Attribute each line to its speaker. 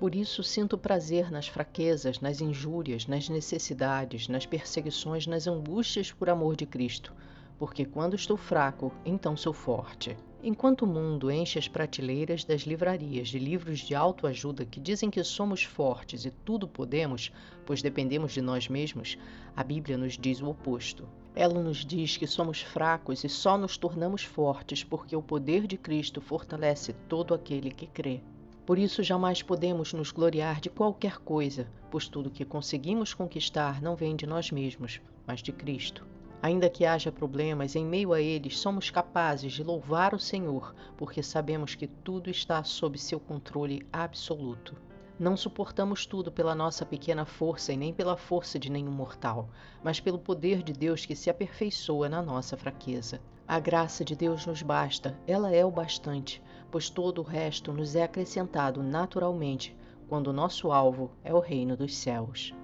Speaker 1: Por isso sinto prazer nas fraquezas, nas injúrias, nas necessidades, nas perseguições, nas angústias por amor de Cristo, porque quando estou fraco, então sou forte. Enquanto o mundo enche as prateleiras das livrarias de livros de autoajuda que dizem que somos fortes e tudo podemos, pois dependemos de nós mesmos, a Bíblia nos diz o oposto. Ela nos diz que somos fracos e só nos tornamos fortes porque o poder de Cristo fortalece todo aquele que crê. Por isso jamais podemos nos gloriar de qualquer coisa, pois tudo que conseguimos conquistar não vem de nós mesmos, mas de Cristo. Ainda que haja problemas, em meio a eles somos capazes de louvar o Senhor, porque sabemos que tudo está sob seu controle absoluto. Não suportamos tudo pela nossa pequena força e nem pela força de nenhum mortal, mas pelo poder de Deus que se aperfeiçoa na nossa fraqueza. A graça de Deus nos basta, ela é o bastante, pois todo o resto nos é acrescentado naturalmente quando o nosso alvo é o reino dos céus.